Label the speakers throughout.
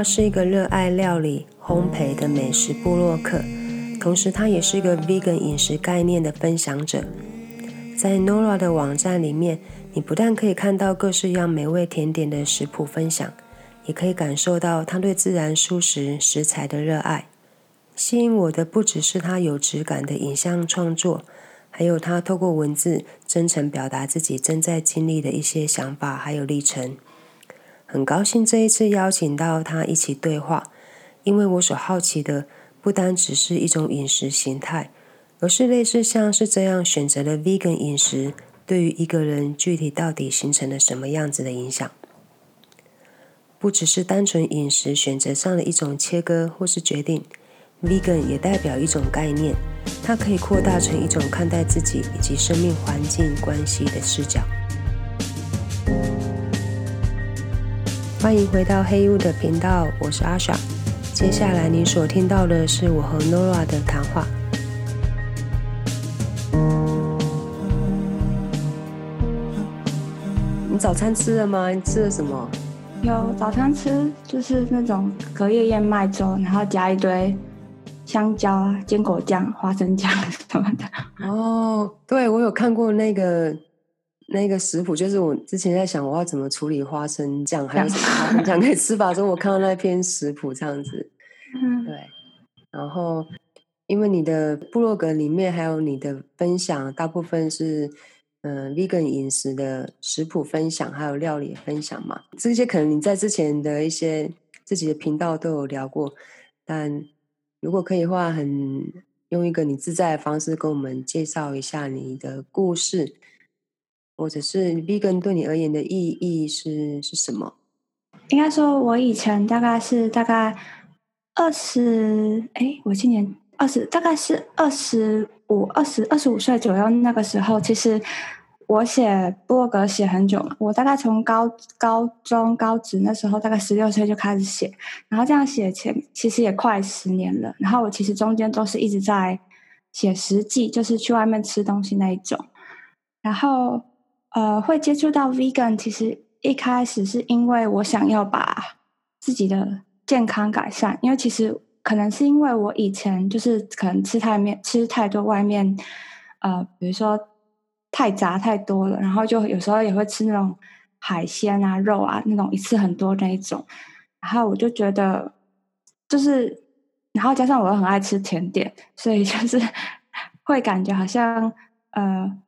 Speaker 1: 他是一个热爱料理、烘焙的美食部落客，同时他也是一个 Vegan 饮食概念的分享者。在 Nora 的网站里面，你不但可以看到各式各样美味甜点的食谱分享，也可以感受到他对自然素食食材的热爱。吸引我的不只是他有质感的影像创作，还有他透过文字真诚表达自己正在经历的一些想法还有历程。很高兴这一次邀请到他一起对话，因为我所好奇的不单只是一种饮食形态，而是类似像是这样选择了 vegan 饮食，对于一个人具体到底形成了什么样子的影响。不只是单纯饮食选择上的一种切割或是决定，vegan 也代表一种概念，它可以扩大成一种看待自己以及生命环境关系的视角。欢迎回到黑屋的频道，我是阿爽。接下来你所听到的是我和 Nora 的谈话。你早餐吃了吗？你吃了什么？
Speaker 2: 有早餐吃，就是那种隔夜燕麦粥，然后加一堆香蕉啊、坚果酱、花生酱什么的。
Speaker 1: 哦，对，我有看过那个。那个食谱就是我之前在想我要怎么处理花生酱，还有什么花生酱 可以吃法中，我看到那篇食谱这样子，嗯，对。然后因为你的部落格里面还有你的分享，大部分是嗯 vegan 饮食的食谱分享，还有料理分享嘛，这些可能你在之前的一些自己的频道都有聊过，但如果可以的话，很用一个你自在的方式跟我们介绍一下你的故事。或者是 vegan 对你而言的意义是是什么？
Speaker 2: 应该说，我以前大概是大概二十，哎，我今年二十，大概是二十五、二十二十五岁左右。那个时候，其实我写博格写很久了。我大概从高高中、高职那时候，大概十六岁就开始写，然后这样写前其实也快十年了。然后我其实中间都是一直在写实际，就是去外面吃东西那一种，然后。呃，会接触到 vegan，其实一开始是因为我想要把自己的健康改善，因为其实可能是因为我以前就是可能吃太面吃太多外面，呃，比如说太杂太多了，然后就有时候也会吃那种海鲜啊、肉啊那种一次很多那一种，然后我就觉得就是，然后加上我又很爱吃甜点，所以就是 会感觉好像呃。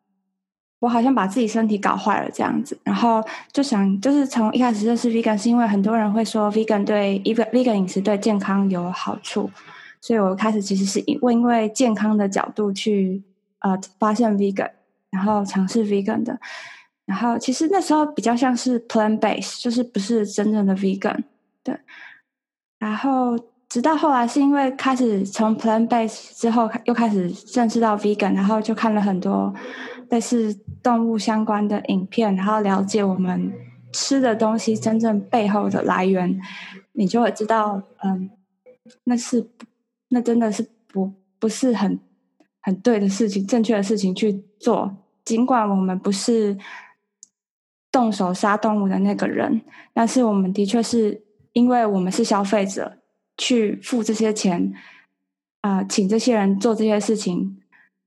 Speaker 2: 我好像把自己身体搞坏了这样子，然后就想，就是从一开始认识 vegan，是因为很多人会说 vegan 对一个 vegan 饮食对健康有好处，所以我开始其实是因为因为健康的角度去呃发现 vegan，然后尝试 vegan 的，然后其实那时候比较像是 plant base，就是不是真正的 vegan，对，然后直到后来是因为开始从 plant base 之后又开始认识到 vegan，然后就看了很多。类似动物相关的影片，然后了解我们吃的东西真正背后的来源，你就会知道，嗯，那是那真的是不不是很很对的事情，正确的事情去做。尽管我们不是动手杀动物的那个人，但是我们的确是因为我们是消费者，去付这些钱，啊，请这些人做这些事情，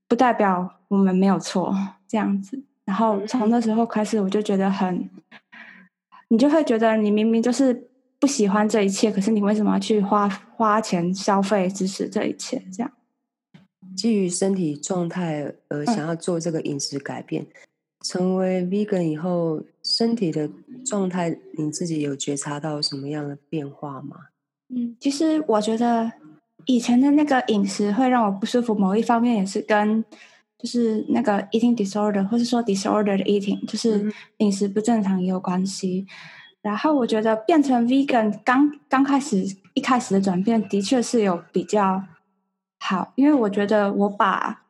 Speaker 2: 不代表我们没有错。这样子，然后从那时候开始，我就觉得很，你就会觉得你明明就是不喜欢这一切，可是你为什么要去花花钱消费支持这一切？这样，
Speaker 1: 基于身体状态而想要做这个饮食改变，成为 vegan 以后，身体的状态你自己有觉察到什么样的变化吗？
Speaker 2: 嗯，其实我觉得以前的那个饮食会让我不舒服，某一方面也是跟。就是那个 eating disorder，或是说 disordered eating，就是饮食不正常也有关系。然后我觉得变成 vegan，刚刚开始一开始的转变的确是有比较好，因为我觉得我把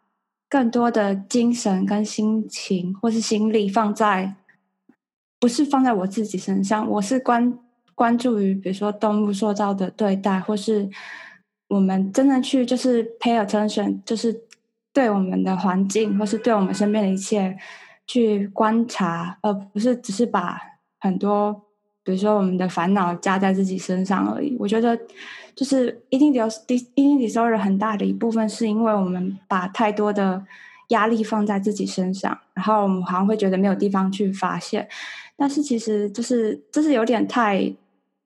Speaker 2: 更多的精神跟心情或是心力放在，不是放在我自己身上，我是关关注于比如说动物塑造的对待，或是我们真的去就是 pay attention，就是。对我们的环境，或是对我们身边的一切去观察，而不是只是把很多比如说我们的烦恼加在自己身上而已。我觉得就是 eating eating disorder 很大的一部分是因为我们把太多的压力放在自己身上，然后我们好像会觉得没有地方去发泄。但是其实就是这是有点太，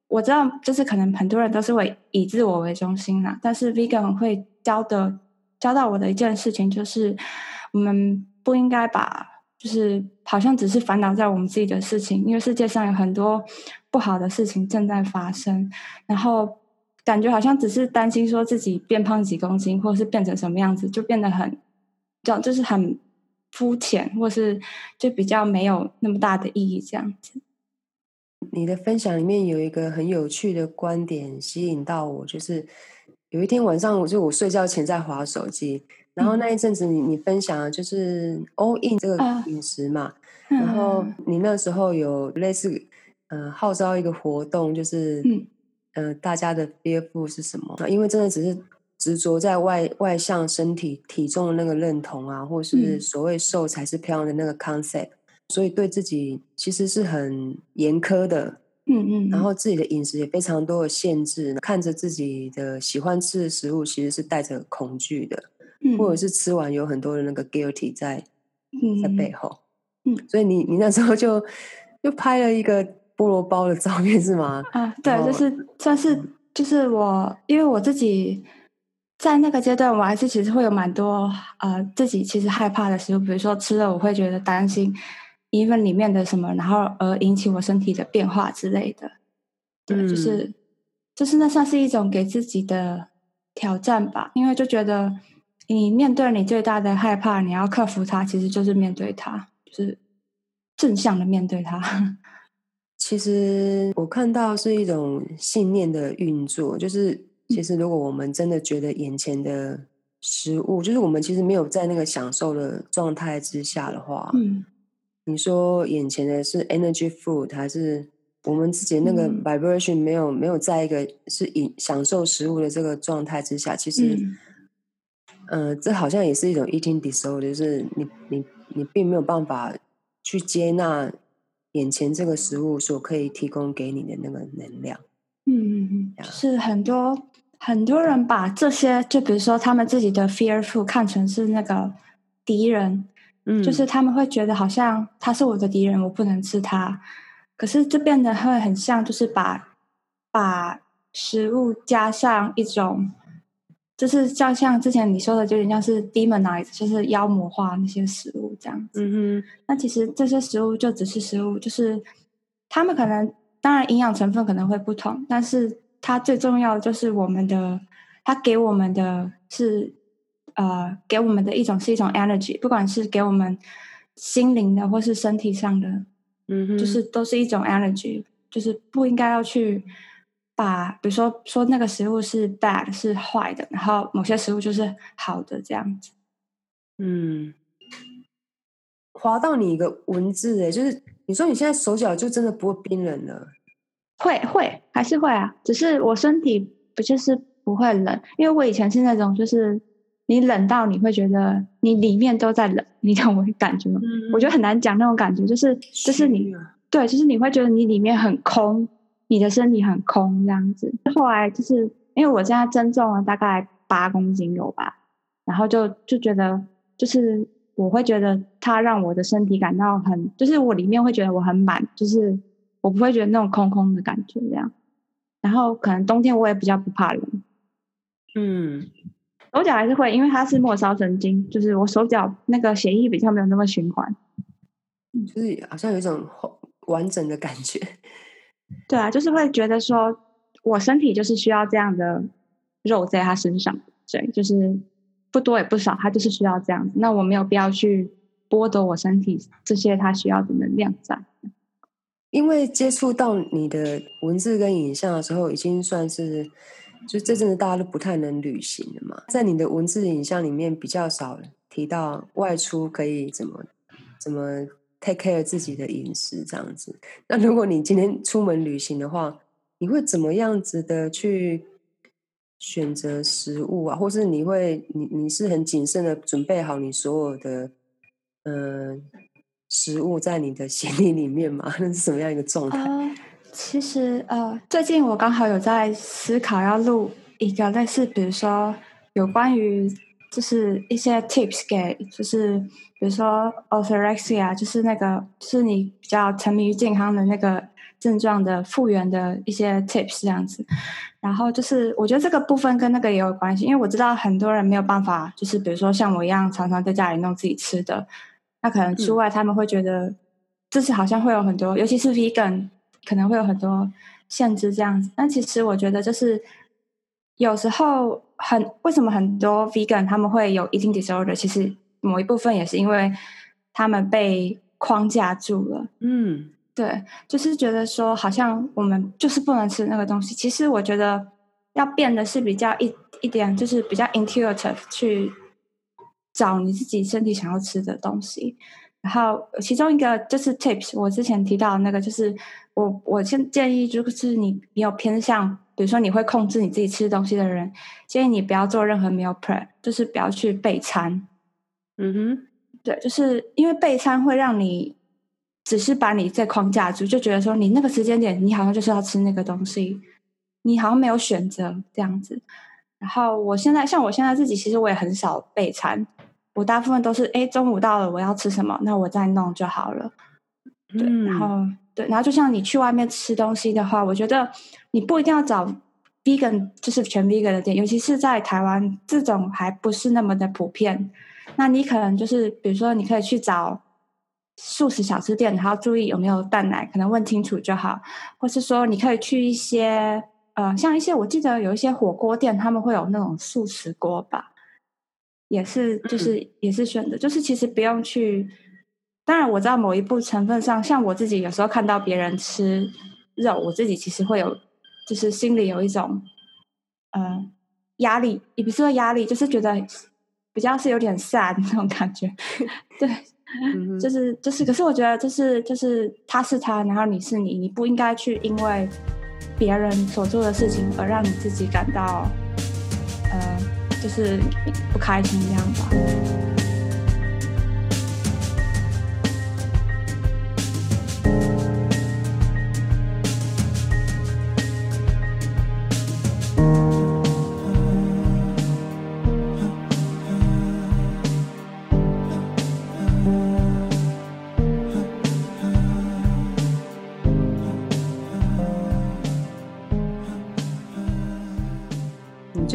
Speaker 2: 我知道就是可能很多人都是会以自我为中心啦。但是 vegan 会教的教到我的一件事情就是，我们不应该把就是好像只是烦恼在我们自己的事情，因为世界上有很多不好的事情正在发生，然后感觉好像只是担心说自己变胖几公斤，或者是变成什么样子，就变得很，这样就是很。肤浅，或是就比较没有那么大的意义，这样子。
Speaker 1: 你的分享里面有一个很有趣的观点吸引到我，就是有一天晚上，我就我睡觉前在划手机，然后那一阵子你你分享的就是 all in 这个饮食嘛，然后你那时候有类似呃号召一个活动，就是嗯呃大家的 fearful 是什么？因为真的只是。执着在外外向身体体重的那个认同啊，或是所谓瘦才是漂亮的那个 concept，所以对自己其实是很严苛的，嗯嗯，然后自己的饮食也非常多的限制，看着自己的喜欢吃的食物其实是带着恐惧的，嗯，或者是吃完有很多的那个 guilty 在嗯在背后，嗯，所以你你那时候就就拍了一个菠萝包的照片是吗？
Speaker 2: 啊，对，就是算是就是我因为我自己。在那个阶段，我还是其实会有蛮多呃自己其实害怕的食物，比如说吃了我会觉得担心，even 里面的什么，然后而引起我身体的变化之类的。对，就是就是那算是一种给自己的挑战吧，因为就觉得你面对你最大的害怕，你要克服它，其实就是面对它，就是正向的面对它。
Speaker 1: 其实我看到是一种信念的运作，就是。其实，如果我们真的觉得眼前的食物，就是我们其实没有在那个享受的状态之下的话，嗯，你说眼前的是 energy food，还是我们自己那个 vibration 没有没有在一个是饮享受食物的这个状态之下，其实，嗯，这好像也是一种 eating disorder，就是你你你并没有办法去接纳眼前这个食物所可以提供给你的那个能量。
Speaker 2: 嗯嗯嗯，是很多。很多人把这些，就比如说他们自己的 fearful 看成是那个敌人，嗯，就是他们会觉得好像他是我的敌人，我不能吃他。可是这变得会很像，就是把把食物加上一种，就是像像之前你说的，就有点像是 demonize，就是妖魔化那些食物这样子。嗯哼，那其实这些食物就只是食物，就是他们可能当然营养成分可能会不同，但是。它最重要的就是我们的，它给我们的是，呃，给我们的一种是一种 energy，不管是给我们心灵的或是身体上的，嗯，就是都是一种 energy，就是不应该要去把，比如说说那个食物是 bad 是坏的，然后某些食物就是好的这样子。
Speaker 1: 嗯，划到你一个文字诶，就是你说你现在手脚就真的不会冰冷了。
Speaker 2: 会会还是会啊，只是我身体不就是不会冷，因为我以前是那种就是你冷到你会觉得你里面都在冷，你懂我感觉吗？我觉得很难讲那种感觉，就是就是你对，就是你会觉得你里面很空，你的身体很空这样子。后来就是因为我现在增重了大概八公斤有吧，然后就就觉得就是我会觉得它让我的身体感到很，就是我里面会觉得我很满，就是。我不会觉得那种空空的感觉，这样。然后可能冬天我也比较不怕冷。嗯，手脚还是会，因为它是末梢神经，就是我手脚那个血液比较没有那么循环。
Speaker 1: 就是好像有一种完整的感觉。
Speaker 2: 对啊，就是会觉得说我身体就是需要这样的肉在他身上，对，就是不多也不少，他就是需要这样子。那我没有必要去剥夺我身体这些他需要的能量在。
Speaker 1: 因为接触到你的文字跟影像的时候，已经算是就这阵子大家都不太能旅行了嘛。在你的文字影像里面，比较少提到外出可以怎么怎么 take care 自己的饮食这样子。那如果你今天出门旅行的话，你会怎么样子的去选择食物啊？或是你会你你是很谨慎的准备好你所有的嗯？食物在你的 行李里面吗？那 是什么样一个状态？
Speaker 2: 其实呃，最近我刚好有在思考要录一个类似，比如说有关于就是一些 tips 给，就是比如说 orthorexia，就是那个就是你比较沉迷于健康的那个症状的复原的一些 tips 这样子。然后就是我觉得这个部分跟那个也有关系，因为我知道很多人没有办法，就是比如说像我一样常常在家里弄自己吃的，那可能出外他们会觉得就是好像会有很多，尤其是 vegan。可能会有很多限制这样子，但其实我觉得就是有时候很为什么很多 vegan 他们会有 eating disorder，其实某一部分也是因为他们被框架住了。嗯，对，就是觉得说好像我们就是不能吃那个东西。其实我觉得要变的是比较一一点，就是比较 intuitive 去找你自己身体想要吃的东西。然后其中一个就是 tips，我之前提到那个就是。我我先建议，就是你你有偏向，比如说你会控制你自己吃东西的人，建议你不要做任何 meal prep，就是不要去备餐。嗯哼，对，就是因为备餐会让你只是把你在框架住，就觉得说你那个时间点你好像就是要吃那个东西，你好像没有选择这样子。然后我现在像我现在自己，其实我也很少备餐，我大部分都是哎中午到了我要吃什么，那我再弄就好了。对，然后。对，然后就像你去外面吃东西的话，我觉得你不一定要找 vegan，就是全 vegan 的店，尤其是在台湾这种还不是那么的普遍。那你可能就是，比如说你可以去找素食小吃店，然后注意有没有蛋奶，可能问清楚就好。或是说你可以去一些，呃，像一些我记得有一些火锅店，他们会有那种素食锅吧，也是就是也是选择，就是其实不用去。当然，我知道某一部成分上，像我自己有时候看到别人吃肉，我自己其实会有，就是心里有一种，呃，压力，也不是说压力，就是觉得比较是有点 sad 那种感觉。对，就是就是，可是我觉得，就是就是他是他，然后你是你，你不应该去因为别人所做的事情而让你自己感到，呃，就是不开心这样吧。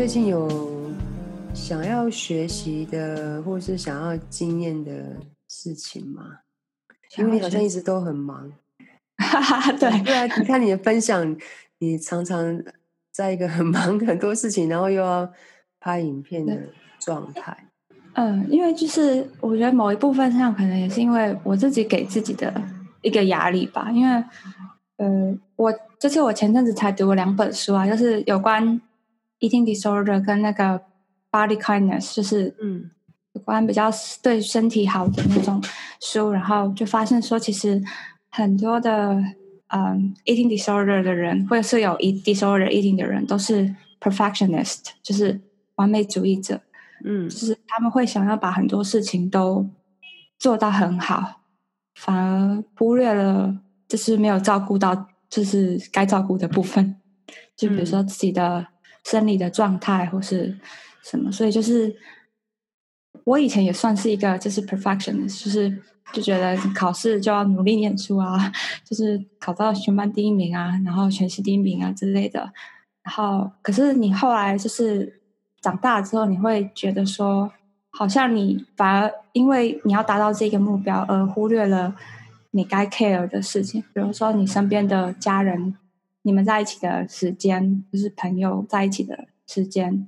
Speaker 1: 最近有想要学习的，或是想要经验的事情吗？因为你好像一直都很忙。
Speaker 2: 哈哈对
Speaker 1: 对啊，你看你的分享，你常常在一个很忙很多事情，然后又要拍影片的状态。
Speaker 2: 嗯，因为就是我觉得某一部分上，可能也是因为我自己给自己的一个压力吧。因为呃，我就是我前阵子才读了两本书啊，就是有关。Eating disorder 跟那个 body kindness 就是嗯有关比较对身体好的那种书，然后就发现说，其实很多的嗯 eating disorder 的人，或者是有 eat disorder eating 的人，都是 perfectionist，就是完美主义者。嗯，就是他们会想要把很多事情都做到很好，反而忽略了就是没有照顾到就是该照顾的部分，就比如说自己的。生理的状态或是什么，所以就是我以前也算是一个就是 perfectionist，就是就觉得考试就要努力念书啊，就是考到全班第一名啊，然后全系第一名啊之类的。然后，可是你后来就是长大之后，你会觉得说，好像你反而因为你要达到这个目标，而忽略了你该 care 的事情，比如说你身边的家人。你们在一起的时间，就是朋友在一起的时间，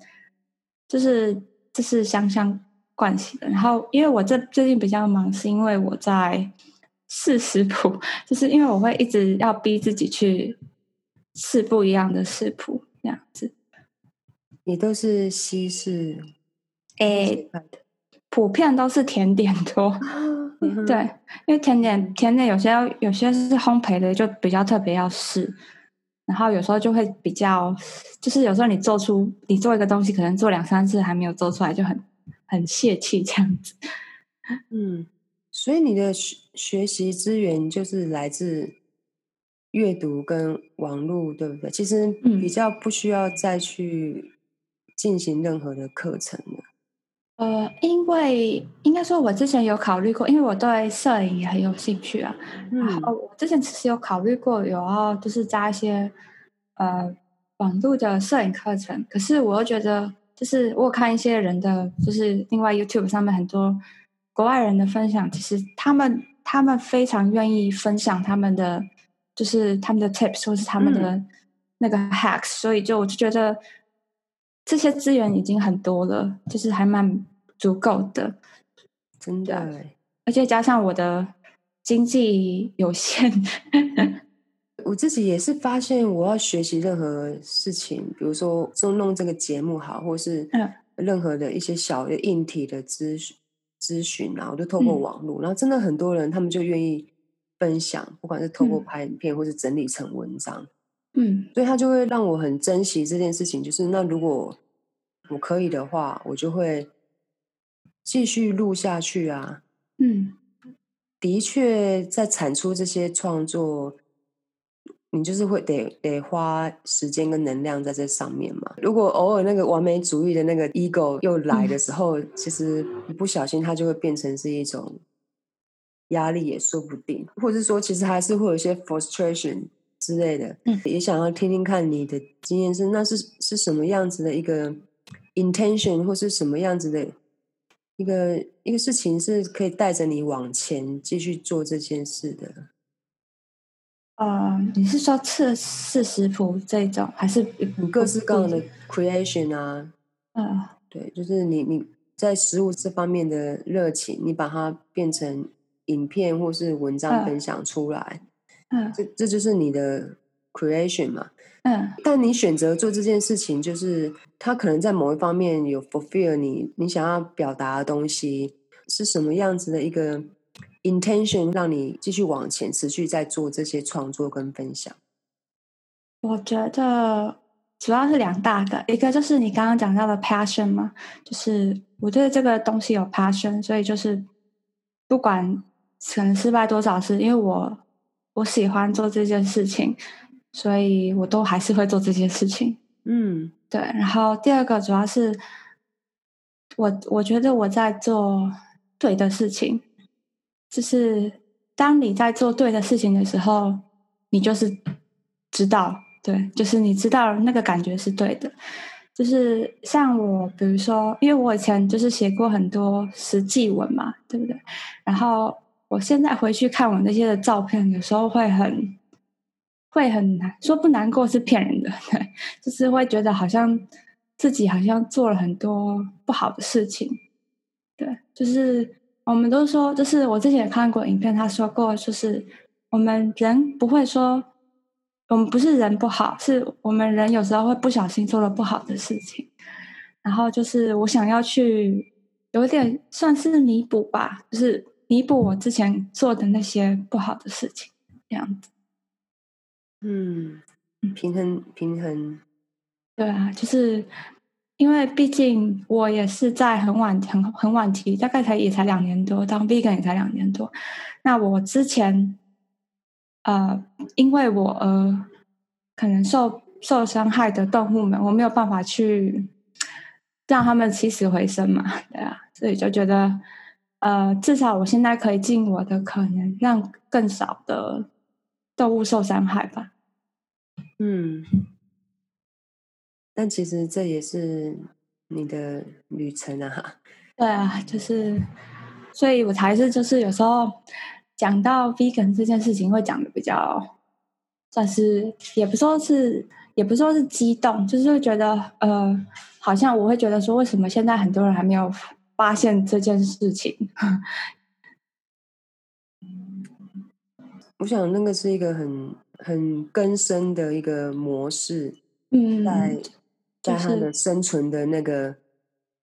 Speaker 2: 就是这是相相关系的。然后，因为我这最近比较忙，是因为我在试食谱，就是因为我会一直要逼自己去试不一样的食谱，这样子。
Speaker 1: 也都是西式？
Speaker 2: 诶，普遍都是甜点多。对，因为甜点甜点有些有些是烘焙的，就比较特别要试。然后有时候就会比较，就是有时候你做出你做一个东西，可能做两三次还没有做出来，就很很泄气这样子。
Speaker 1: 嗯，所以你的学学习资源就是来自阅读跟网络，对不对？其实比较不需要再去进行任何的课程了。
Speaker 2: 呃，因为应该说，我之前有考虑过，因为我对摄影也很有兴趣啊。然后我之前其实有考虑过，有要就是加一些呃网络的摄影课程。可是我又觉得，就是我看一些人的，就是另外 YouTube 上面很多国外人的分享，其实他们他们非常愿意分享他们的，就是他们的 tips 或是他们的那个 hacks，所以就我就觉得。这些资源已经很多了，就是还蛮足够的，
Speaker 1: 真的。
Speaker 2: 而且加上我的经济有限，
Speaker 1: 我自己也是发现，我要学习任何事情，比如说做弄这个节目好，或是任何的一些小的硬体的咨询咨询，然后就透过网络，然后真的很多人他们就愿意分享，不管是透过拍影片，或是整理成文章。
Speaker 2: 嗯，
Speaker 1: 所以他就会让我很珍惜这件事情。就是那如果我可以的话，我就会继续录下去啊。
Speaker 2: 嗯，
Speaker 1: 的确，在产出这些创作，你就是会得得花时间跟能量在这上面嘛。如果偶尔那个完美主义的那个 ego 又来的时候，其实一不小心，它就会变成是一种压力，也说不定。或者是说，其实还是会有一些 frustration。之类的，嗯，也想要听听看你的经验是，那是是什么样子的一个 intention，或是什么样子的一个一个事情，是可以带着你往前继续做这件事的。
Speaker 2: 呃，你是说测试食谱这种，还是
Speaker 1: 各式各样的 creation 啊？
Speaker 2: 嗯，
Speaker 1: 对，就是你你在食物这方面的热情，你把它变成影片或是文章分享出来。
Speaker 2: 嗯，
Speaker 1: 这这就是你的 creation 嘛。
Speaker 2: 嗯，
Speaker 1: 但你选择做这件事情，就是它可能在某一方面有 fulfill 你你想要表达的东西是什么样子的一个 intention，让你继续往前持续在做这些创作跟分享。
Speaker 2: 我觉得主要是两大个，一个就是你刚刚讲到的 passion 嘛，就是我对这个东西有 passion，所以就是不管可能失败多少次，因为我。我喜欢做这件事情，所以我都还是会做这件事情。
Speaker 1: 嗯，
Speaker 2: 对。然后第二个主要是，我我觉得我在做对的事情，就是当你在做对的事情的时候，你就是知道，对，就是你知道那个感觉是对的。就是像我，比如说，因为我以前就是写过很多实际文嘛，对不对？然后。我现在回去看我那些的照片，有时候会很会很难说不难过是骗人的，对，就是会觉得好像自己好像做了很多不好的事情，对，就是我们都说，就是我之前也看过影片，他说过，就是我们人不会说我们不是人不好，是我们人有时候会不小心做了不好的事情，然后就是我想要去有点算是弥补吧，就是。弥补我之前做的那些不好的事情，这样子。
Speaker 1: 嗯，平衡平衡。
Speaker 2: 对啊，就是因为毕竟我也是在很晚很很晚期，大概才也才两年多，当 vegan 也才两年多。那我之前，呃，因为我呃可能受受伤害的动物们，我没有办法去让他们起死回生嘛，对啊，所以就觉得。呃，至少我现在可以尽我的可能，让更少的动物受伤害吧。
Speaker 1: 嗯，但其实这也是你的旅程啊。
Speaker 2: 对啊，就是，所以我才是就是有时候讲到 vegan 这件事情，会讲的比较算是，也不说是，也不说是激动，就是会觉得呃，好像我会觉得说，为什么现在很多人还没有。发现这件事情，
Speaker 1: 我想那个是一个很很根深的一个模式，
Speaker 2: 嗯，
Speaker 1: 在在他的生存的那个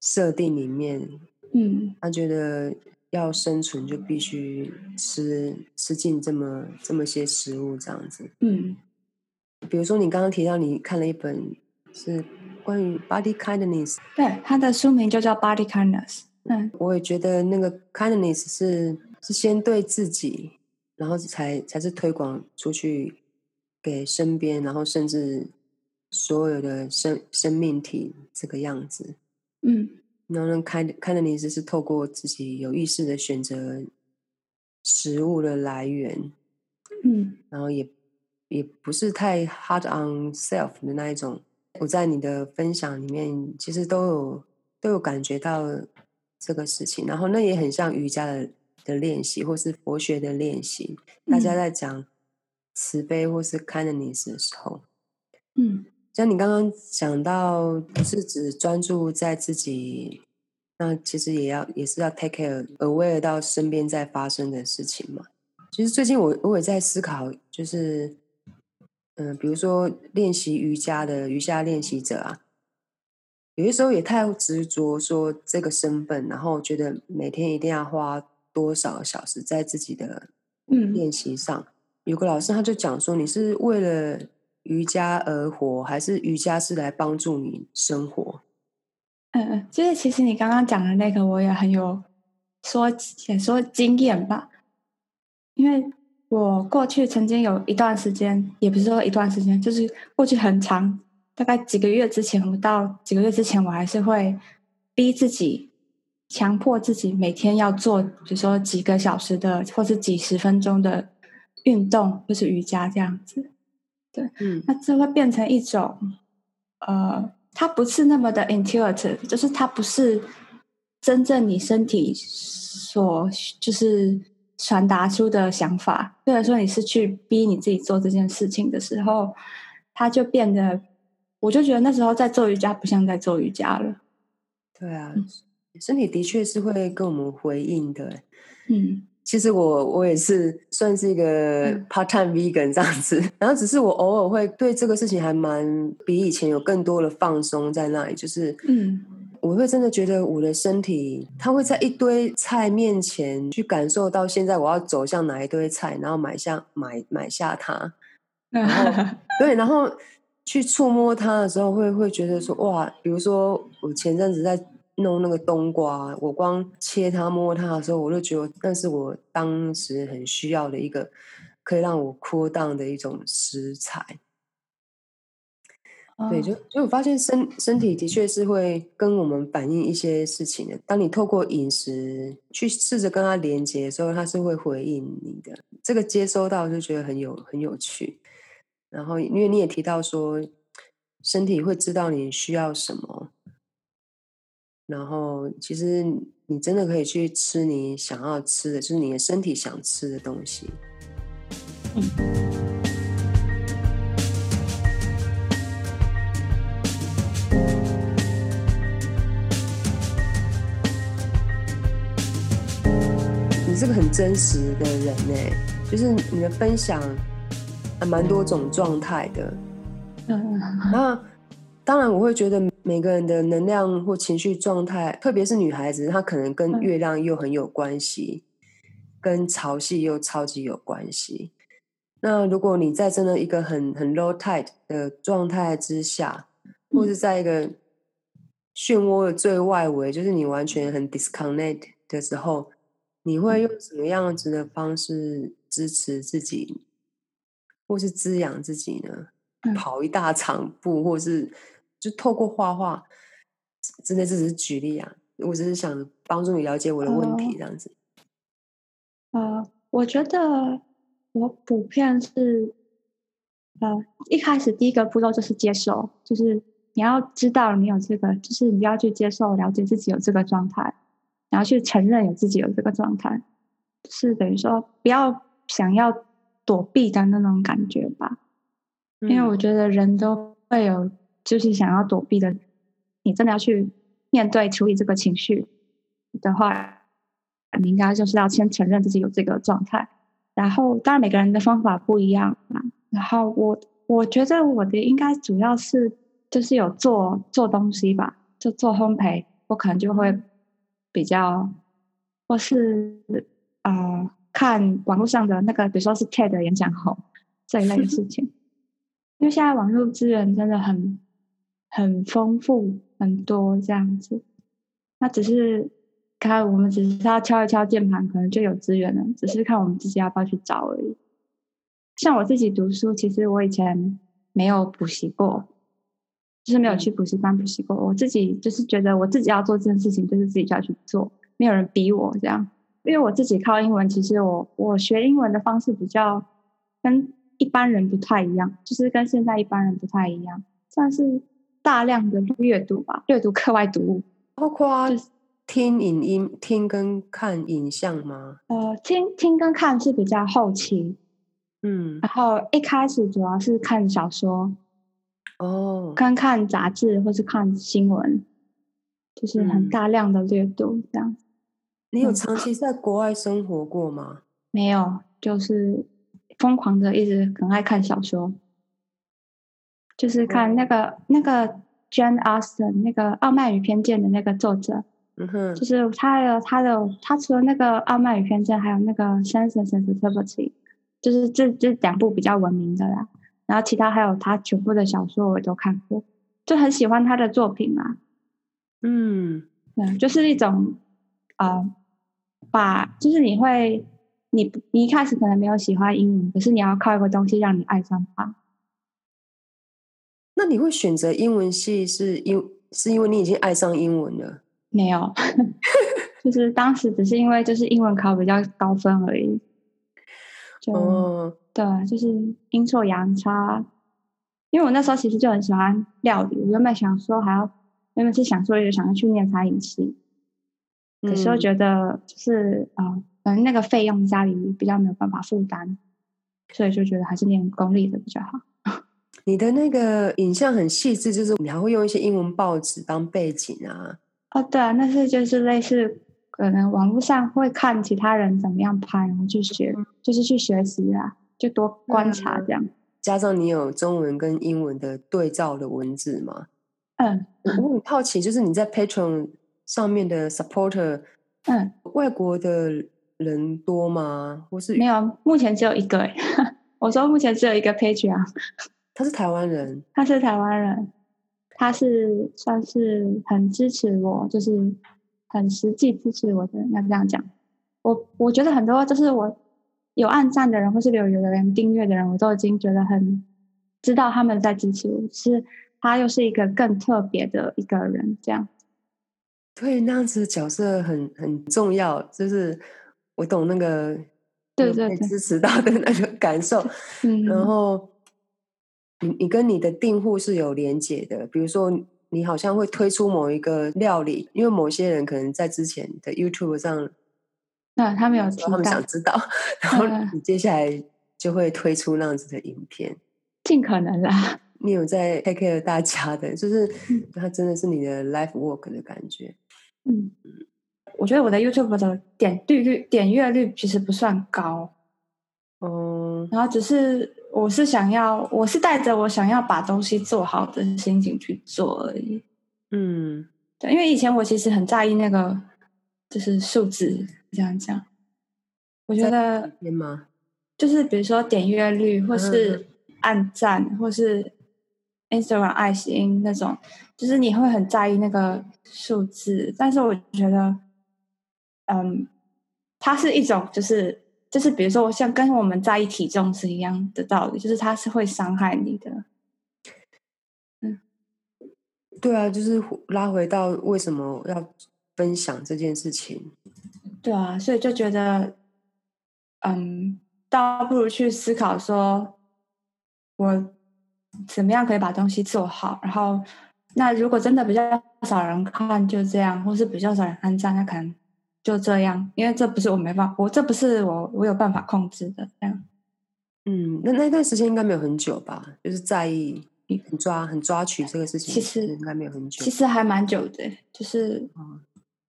Speaker 1: 设定里面，
Speaker 2: 嗯，
Speaker 1: 他觉得要生存就必须吃吃进这么这么些食物这样子，
Speaker 2: 嗯，
Speaker 1: 比如说你刚刚提到你看了一本是。关于 body kindness，
Speaker 2: 对，他的书名就叫 body kindness。嗯，
Speaker 1: 我也觉得那个 kindness 是是先对自己，然后才才是推广出去给身边，然后甚至所有的生生命体这个样子。
Speaker 2: 嗯，
Speaker 1: 然后呢，kind kindness 是透过自己有意识的选择食物的来源，
Speaker 2: 嗯，
Speaker 1: 然后也也不是太 hard on self 的那一种。我在你的分享里面，其实都有都有感觉到这个事情，然后那也很像瑜伽的的练习，或是佛学的练习。大家在讲慈悲或是 kindness 的时候，
Speaker 2: 嗯。
Speaker 1: 像你刚刚讲到，不是只专注在自己，那其实也要也是要 take care aware 到身边在发生的事情嘛。其实最近我我也在思考，就是嗯，比如说练习瑜伽的瑜伽练习者啊，有些时候也太执着说这个身份，然后觉得每天一定要花多少个小时在自己的
Speaker 2: 嗯
Speaker 1: 练习上。有个老师他就讲说，你是为了。瑜伽而活，还是瑜伽是来帮助你生活？
Speaker 2: 嗯嗯，就是其实你刚刚讲的那个，我也很有说也说经验吧。因为我过去曾经有一段时间，也不是说一段时间，就是过去很长，大概几个月之前，不到几个月之前，我还是会逼自己，强迫自己每天要做，比如说几个小时的，或是几十分钟的运动，或是瑜伽这样子。对，
Speaker 1: 嗯，
Speaker 2: 那这会变成一种，呃，它不是那么的 intuitive，就是它不是真正你身体所就是传达出的想法。或者说你是去逼你自己做这件事情的时候，它就变得，我就觉得那时候在做瑜伽不像在做瑜伽了。
Speaker 1: 对啊，身体的确是会跟我们回应的，
Speaker 2: 嗯。
Speaker 1: 其实我我也是算是一个 part time vegan 这样子，然后只是我偶尔会对这个事情还蛮比以前有更多的放松在那里，就是
Speaker 2: 嗯，
Speaker 1: 我会真的觉得我的身体，它会在一堆菜面前去感受到现在我要走向哪一堆菜，然后买下买买下它，然后 对，然后去触摸它的时候，会会觉得说哇，比如说我前阵子在。弄那个冬瓜，我光切它摸它的时候，我就觉得那是我当时很需要的一个可以让我 cool down 的一种食材。对，就就我发现身身体的确是会跟我们反映一些事情的。当你透过饮食去试着跟它连接的时候，它是会回应你的。这个接收到就觉得很有很有趣。然后，因为你也提到说，身体会知道你需要什么。然后，其实你真的可以去吃你想要吃的，就是你的身体想吃的东西。嗯。你是个很真实的人呢，就是你的分享还蛮多种状态的。嗯。那当然，我会觉得。每个人的能量或情绪状态，特别是女孩子，她可能跟月亮又很有关系，跟潮汐又超级有关系。那如果你在真的一个很很 low tide 的状态之下，或是在一个漩涡的最外围，就是你完全很 disconnect 的时候，你会用什么样子的方式支持自己，或是滋养自己呢？跑一大场步，或是？就透过画画，真的只是举例啊，我只是想帮助你了解我的问题，这样子。
Speaker 2: 呃，我觉得我普遍是，呃，一开始第一个步骤就是接受，就是你要知道你有这个，就是你要去接受、了解自己有这个状态，然后去承认有自己有这个状态，是等于说不要想要躲避的那种感觉吧，因为我觉得人都会有。就是想要躲避的，你真的要去面对处理这个情绪的话，你应该就是要先承认自己有这个状态。然后，当然每个人的方法不一样嘛。然后我我觉得我的应该主要是就是有做做东西吧，就做烘焙，我可能就会比较，或是呃看网络上的那个，比如说是 TED 演讲后这一类的事情，因为现在网络资源真的很。很丰富，很多这样子，那只是看我们只是要敲一敲键盘，可能就有资源了，只是看我们自己要不要去找而已。像我自己读书，其实我以前没有补习过，就是没有去补习班补习过。我自己就是觉得我自己要做这件事情，就是自己就要去做，没有人逼我这样。因为我自己靠英文，其实我我学英文的方式比较跟一般人不太一样，就是跟现在一般人不太一样，算是大量的阅读吧，阅读课外读物，
Speaker 1: 包括听影音、听跟看影像吗？
Speaker 2: 呃，听听跟看是比较后期，
Speaker 1: 嗯，
Speaker 2: 然后一开始主要是看小说，
Speaker 1: 哦，
Speaker 2: 看看杂志或是看新闻，就是很大量的阅读这样。
Speaker 1: 你有长期在国外生活过吗？
Speaker 2: 没有，就是疯狂的一直很爱看小说，就是看那个那个 Jane Austen 那个《傲慢与偏见》的那个作者，
Speaker 1: 嗯哼，
Speaker 2: 就是他的他的他除了那个《傲慢与偏见》，还有那个《Sense and Sensitivity》，就是这这两部比较闻名的啦。然后其他还有他全部的小说我都看过，就很喜欢他的作品啊。
Speaker 1: 嗯，
Speaker 2: 对，就是一种啊。把就是你会，你你一开始可能没有喜欢英文，可是你要靠一个东西让你爱上它。
Speaker 1: 那你会选择英文系，是因是因为你已经爱上英文了？
Speaker 2: 没有，就是当时只是因为就是英文考比较高分而已。就对，就是阴错阳差。因为我那时候其实就很喜欢料理，我原本想说还要原本是想说，就想要去念餐饮系。可是我觉得就是啊，可能那个费用家里比较没有办法负担，所以就觉得还是念公立的比较好。
Speaker 1: 你的那个影像很细致，就是你还会用一些英文报纸当背景啊？
Speaker 2: 哦，对啊，那是就是类似可能网络上会看其他人怎么样拍，然后去学，就是去学习啊，就多观察这样。
Speaker 1: 加上你有中文跟英文的对照的文字吗？
Speaker 2: 嗯，
Speaker 1: 我很好奇，就是你在 Patron。上面的 supporter，
Speaker 2: 嗯，
Speaker 1: 外国的人多吗？或是
Speaker 2: 没有？目前只有一个。我说目前只有一个 page 啊。
Speaker 1: 他是台湾人，
Speaker 2: 他是台湾人，他是算是很支持我，就是很实际支持我的。要这样讲，我我觉得很多就是我有暗赞的人，或是有有的人订阅的人，我都已经觉得很知道他们在支持我。是他又是一个更特别的一个人，这样。
Speaker 1: 对，那样子的角色很很重要，就是我懂那个
Speaker 2: 对对
Speaker 1: 支持到的那种感受。
Speaker 2: 嗯，
Speaker 1: 然后你你跟你的订户是有连接的，比如说你好像会推出某一个料理，因为某些人可能在之前的 YouTube 上，
Speaker 2: 那他们有
Speaker 1: 他们想知道，然后你接下来就会推出那样子的影片，
Speaker 2: 尽可能啦。
Speaker 1: 你有在 take care 大家的，就是它真的是你的 life work 的感觉。
Speaker 2: 嗯，我觉得我的 YouTube 的点率率点阅率其实不算高，
Speaker 1: 嗯，
Speaker 2: 然后只是我是想要，我是带着我想要把东西做好的心情去做而已。
Speaker 1: 嗯，
Speaker 2: 对，因为以前我其实很在意那个就是数字这样讲，我觉得？就是比如说点阅率，或是按赞，或是。Instagram 爱心那种，就是你会很在意那个数字，但是我觉得，嗯，它是一种，就是就是，比如说，像跟我们在意体重是一样的道理，就是它是会伤害你的。
Speaker 1: 嗯，对啊，就是拉回到为什么要分享这件事情。
Speaker 2: 对啊，所以就觉得，嗯，倒不如去思考说，我。怎么样可以把东西做好？然后，那如果真的比较少人看，就这样；或是比较少人按赞，那可能就这样。因为这不是我没办法，我这不是我我有办法控制的。这样，
Speaker 1: 嗯，那那段时间应该没有很久吧？就是在意很抓很抓取这个事情，
Speaker 2: 其实
Speaker 1: 应该没有很久。
Speaker 2: 其实还蛮久的，就是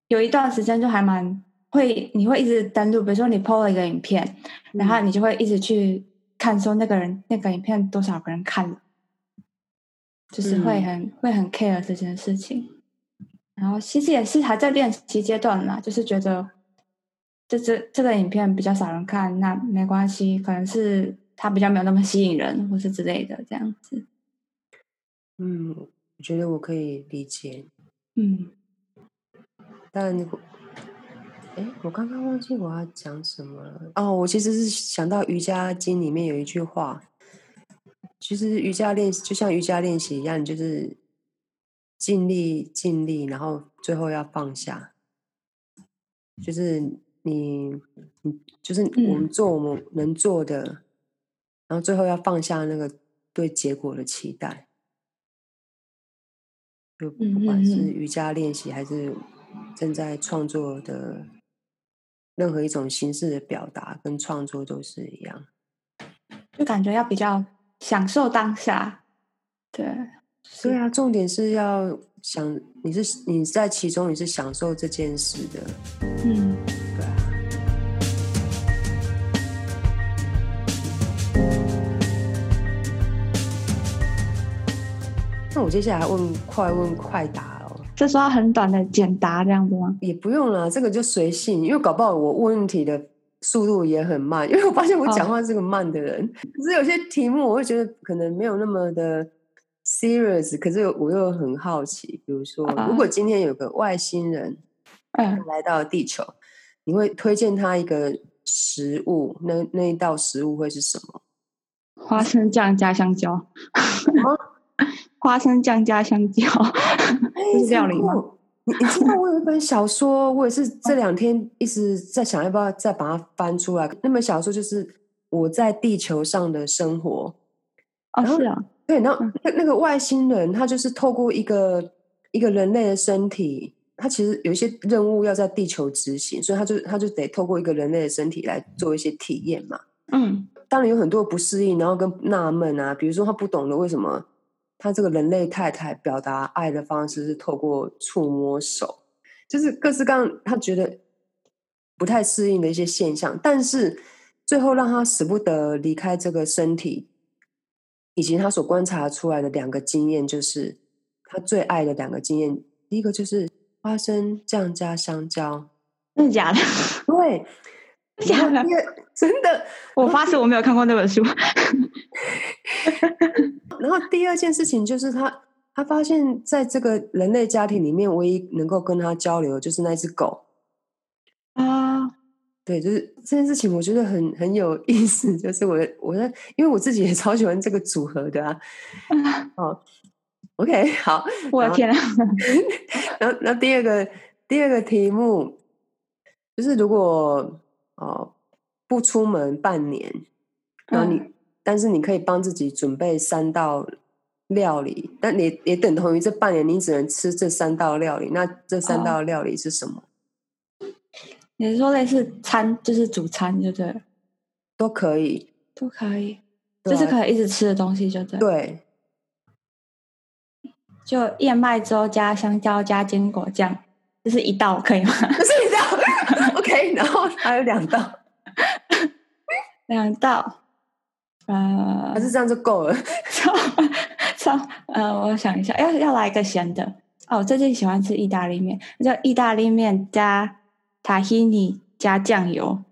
Speaker 2: 有一段时间就还蛮会，你会一直登录，比如说你 PO 了一个影片，然后你就会一直去看，说那个人那个影片多少个人看了。就是会很会很 care 这件事情，然后其实也是还在练习阶段啦，就是觉得这这这个影片比较少人看，那没关系，可能是它比较没有那么吸引人，或是之类的这样子。
Speaker 1: 嗯，我觉得我可以理解。
Speaker 2: 嗯，
Speaker 1: 但哎，我刚刚忘记我要讲什么了。哦，我其实是想到瑜伽经里面有一句话，其实瑜伽练习就像瑜伽练习一样，就是尽力尽力，然后最后要放下。就是你，你就是我们做我们能做的，然后最后要放下那个对结果的期待。就不管是瑜伽练习还是正在创作的。任何一种形式的表达跟创作都是一样，
Speaker 2: 就感觉要比较享受当下。对，
Speaker 1: 对啊，重点是要想你是你在其中你是享受这件事的。嗯，对啊。那我接下来问快问快答哦。
Speaker 2: 这说很短的简答这样子吗？
Speaker 1: 也不用了，这个就随性，因为搞不好我问问题的速度也很慢，因为我发现我讲话是个慢的人。可是有些题目我会觉得可能没有那么的 serious，可是我又很好奇，比如说，如果今天有个外星人来到地球，你会推荐他一个食物？那那一道食物会是什么？
Speaker 2: 花生酱加香蕉。花生酱加香蕉，是料理吗？
Speaker 1: 你你知道我有一本小说，我也是 这两天一直在想要不要再把它翻出来。那本小说就是我在地球上的生活。
Speaker 2: 哦，是啊，
Speaker 1: 对。然后那那个外星人，他就是透过一个一个人类的身体，他其实有一些任务要在地球执行，所以他就他就得透过一个人类的身体来做一些体验嘛。嗯，当然有很多不适应，然后跟纳闷啊，比如说他不懂得为什么。他这个人类太太表达爱的方式是透过触摸手，就是各式各样他觉得不太适应的一些现象，但是最后让他舍不得离开这个身体，以及他所观察出来的两个经验，就是他最爱的两个经验。第一个就是花生酱加香蕉，
Speaker 2: 真的假的？
Speaker 1: 对，
Speaker 2: 假的，
Speaker 1: 真的。
Speaker 2: 我发誓我没有看过那本书。
Speaker 1: 然后第二件事情就是他，他发现在这个人类家庭里面，唯一能够跟他交流就是那只狗啊。对，就是这件事情，我觉得很很有意思。就是我，我在，因为我自己也超喜欢这个组合的啊。哦，OK，好，
Speaker 2: 我的天啊！
Speaker 1: 然后，那第二个第二个题目就是，如果哦不出门半年，然后你。但是你可以帮自己准备三道料理，但你也等同于这半年你只能吃这三道料理。那这三道料理是什么？
Speaker 2: 你是说类似餐，就是主餐，就对？
Speaker 1: 都可以，
Speaker 2: 都可以，就是可以一直吃的东西，就对。
Speaker 1: 对，
Speaker 2: 就燕麦粥加香蕉加坚果酱，这是一道，可以吗？
Speaker 1: 这是一道，OK。然后还有两道，
Speaker 2: 两道。
Speaker 1: 呃，还是这样就够了。
Speaker 2: 超超，呃，我想一下，要要来一个咸的。哦，最近喜欢吃意大利面，叫意大利面加塔希尼加酱油。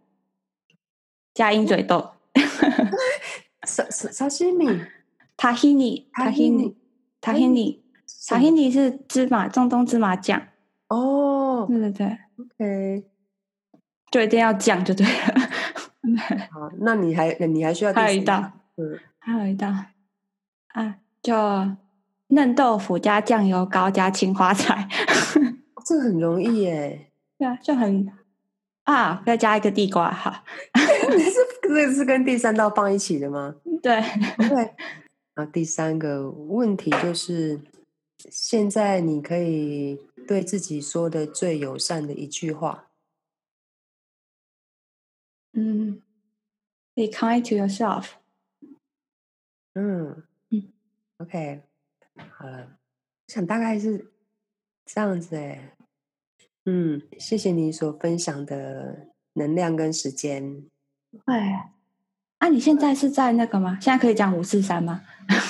Speaker 2: 加鹰嘴豆。
Speaker 1: 沙沙沙西米，
Speaker 2: 塔希尼塔希尼塔希尼塔希尼是芝麻中东芝麻酱。
Speaker 1: 哦，
Speaker 2: 对对对
Speaker 1: ，OK，
Speaker 2: 就一定要酱就对了。
Speaker 1: 好，那你还你还需要
Speaker 2: 还有一道，嗯，还有一道。啊，叫嫩豆腐加酱油膏加青花菜，
Speaker 1: 这个很容易耶。
Speaker 2: 对啊，就很啊，再加一个地瓜哈。
Speaker 1: 你 是这个是跟第三道放一起的吗？
Speaker 2: 对
Speaker 1: 对。啊，第三个问题就是，现在你可以对自己说的最友善的一句话。
Speaker 2: 嗯，be kind to yourself。
Speaker 1: 嗯嗯，OK，好了，我想大概是这样子哎。嗯，谢谢你所分享的能量跟时间。
Speaker 2: 对，啊，你现在是在那个吗？现在可以讲五四三吗？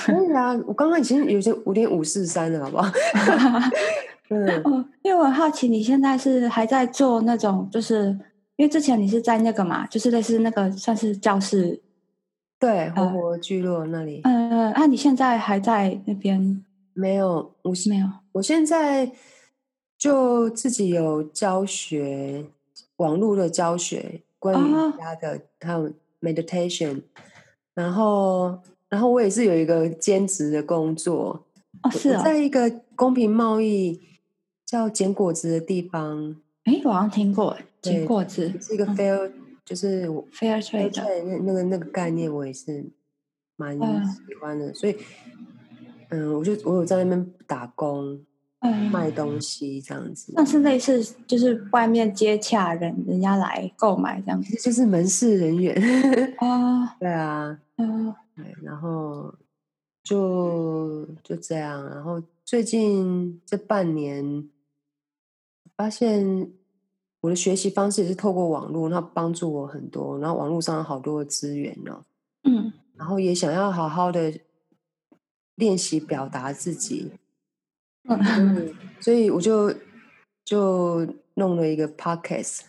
Speaker 1: 可以啊，我刚刚已经有些五点五四三了，好不好？
Speaker 2: 嗯，哦，因为我好奇，你现在是还在做那种，就是。因为之前你是在那个嘛，就是类似那个算是教室，
Speaker 1: 对，活活聚落那里。
Speaker 2: 嗯，那你现在还在那边？
Speaker 1: 没有，我
Speaker 2: 没有。
Speaker 1: 我现在就自己有教学，网络的教学，关于瑜伽的，还有 meditation，然后然后我也是有一个兼职的工作，
Speaker 2: 哦，是哦，
Speaker 1: 在一个公平贸易叫捡果子的地方，
Speaker 2: 哎，我好像听过捡果子，
Speaker 1: 是一个 fair，就是
Speaker 2: fair trade
Speaker 1: 那那个那个概念，我也是蛮喜欢的，所以。嗯，我就我有在那边打工，卖东西这样子。
Speaker 2: 那是类似就是外面接洽人，人家来购买这样子，
Speaker 1: 就是门市人员
Speaker 2: 啊。
Speaker 1: 对啊，嗯，对，然后就就这样。然后最近这半年，发现我的学习方式也是透过网络，那帮助我很多。然后网络上有好多的资源哦，嗯，然后也想要好好的。练习表达自己，嗯，所以我就就弄了一个 podcast，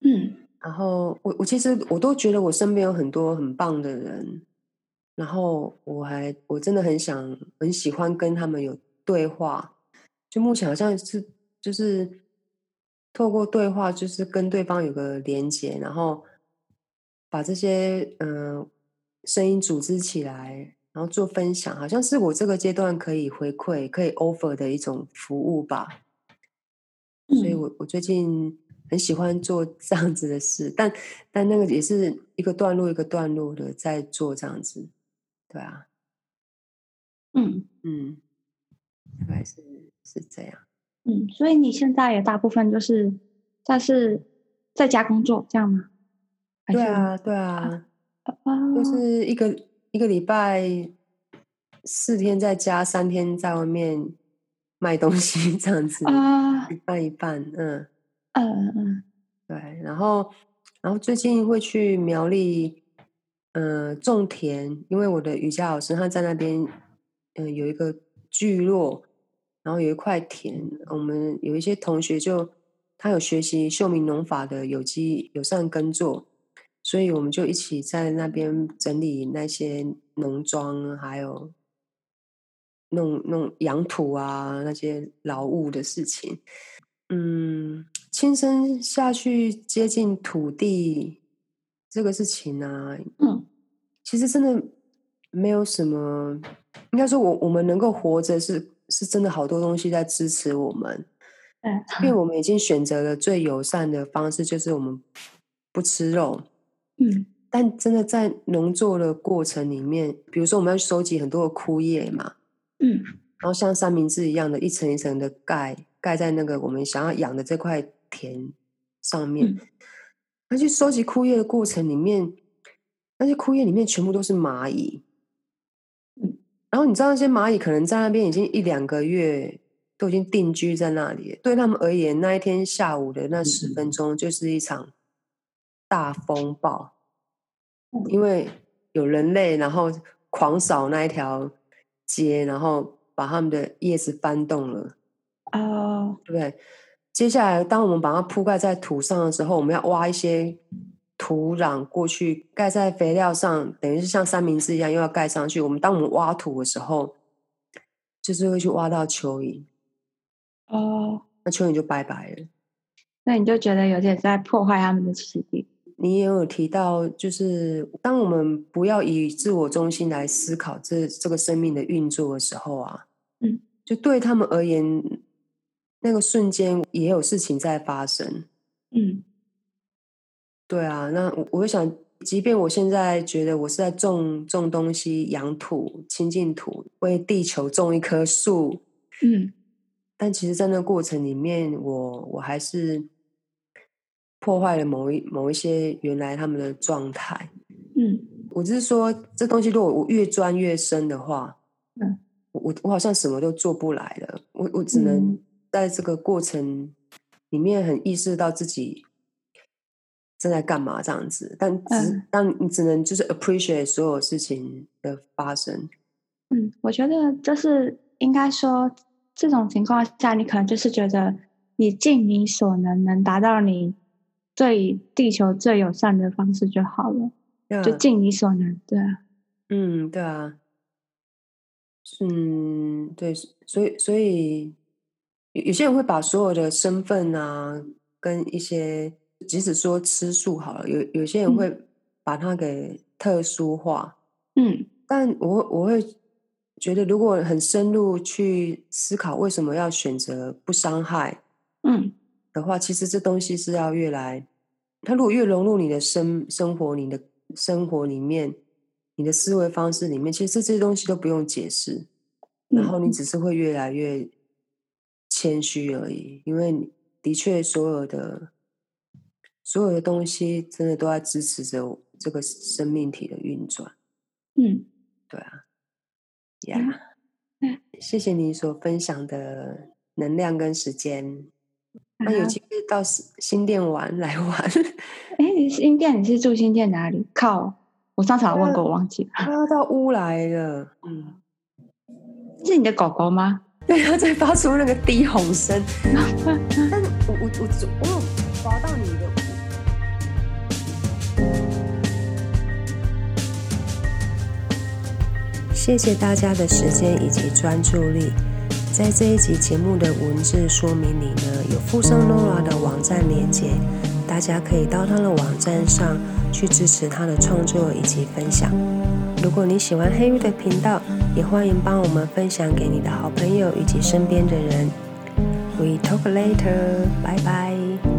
Speaker 1: 嗯，然后我我其实我都觉得我身边有很多很棒的人，然后我还我真的很想很喜欢跟他们有对话，就目前好像是就是透过对话，就是跟对方有个连接，然后把这些嗯声音组织起来。然后做分享，好像是我这个阶段可以回馈、可以 offer 的一种服务吧。所以我我最近很喜欢做 这样子的事，但但那个也是一个段落一个段落的在做这样子，对啊，嗯嗯，大概是是这样。
Speaker 2: 嗯，所以你现在也大部分就是但是在家工作这样吗？
Speaker 1: 对啊，对啊，就是一个。一个礼拜四天在家，三天在外面卖东西，这样子啊，一半一半，嗯嗯嗯，对。然后，然后最近会去苗栗，呃，种田，因为我的瑜伽老师他在那边，嗯，有一个聚落，然后有一块田，我们有一些同学就他有学习秀明农法的有机友善耕作。所以我们就一起在那边整理那些农庄，还有弄弄养土啊那些劳务的事情。嗯，亲身下去接近土地这个事情啊，嗯，其实真的没有什么。应该说，我我们能够活着，是是真的好多东西在支持我们。嗯，因为 我们已经选择了最友善的方式，就是我们不吃肉。嗯，但真的在农作的过程里面，比如说我们要收集很多的枯叶嘛，嗯，然后像三明治一样的一层一层的盖盖在那个我们想要养的这块田上面，那去收集枯叶的过程里面，那些枯叶里面全部都是蚂蚁，嗯，然后你知道那些蚂蚁可能在那边已经一两个月都已经定居在那里，对他们而言，那一天下午的那十分钟就是一场。大风暴，因为有人类，然后狂扫那一条街，然后把他们的叶子翻动了，哦，对不对？接下来，当我们把它铺盖在土上的时候，我们要挖一些土壤过去盖在肥料上，等于是像三明治一样，又要盖上去。我们当我们挖土的时候，就是会去挖到蚯蚓，哦，那蚯蚓就拜拜了。
Speaker 2: 那你就觉得有点在破坏他们的栖地。
Speaker 1: 你也有提到，就是当我们不要以自我中心来思考这这个生命的运作的时候啊，嗯，就对他们而言，那个瞬间也有事情在发生，嗯，对啊，那我我想，即便我现在觉得我是在种种东西、养土、亲近土，为地球种一棵树，嗯，但其实，在那过程里面，我我还是。破坏了某一某一些原来他们的状态，嗯，我就是说，这东西如果我越钻越深的话，嗯，我我好像什么都做不来了，我我只能在这个过程里面很意识到自己正在干嘛这样子，但只但你只能就是 appreciate 所有事情的发生。
Speaker 2: 嗯，我觉得就是应该说，这种情况下，你可能就是觉得你尽你所能，能达到你。最地球最友善的方式就好了，就尽你所能，对啊，
Speaker 1: 嗯，对啊，嗯，对，所以所以有有些人会把所有的身份啊，跟一些即使说吃素好了，有有些人会把它给特殊化，
Speaker 2: 嗯。
Speaker 1: 但我我会觉得，如果很深入去思考为什么要选择不伤害
Speaker 2: 嗯。
Speaker 1: 的话，其实这东西是要越来，它如果越融入你的生生活、你的生活里面、你的思维方式里面，其实这些东西都不用解释，然后你只是会越来越谦虚而已，因为你的确所有的所有的东西真的都在支持着这个生命体的运转。
Speaker 2: 嗯
Speaker 1: 对啊，呀、
Speaker 2: 嗯
Speaker 1: 谢谢你所分享的能量跟时间。那有
Speaker 2: 啊
Speaker 1: 机会到新新店玩来玩，
Speaker 2: 哎，你新店你是住新店哪里？靠，我上次有问过，我忘记了。
Speaker 1: 他要到乌来了，嗯，
Speaker 2: 是你的狗狗吗？
Speaker 1: 对，他在发出那个低吼声。但我我我只我有滑到你的。谢谢大家的时间以及专注力。在这一集节目的文字说明里呢，有附上 Nora 的网站链接，大家可以到她的网站上去支持她的创作以及分享。如果你喜欢黑玉的频道，也欢迎帮我们分享给你的好朋友以及身边的人。We talk later，拜拜。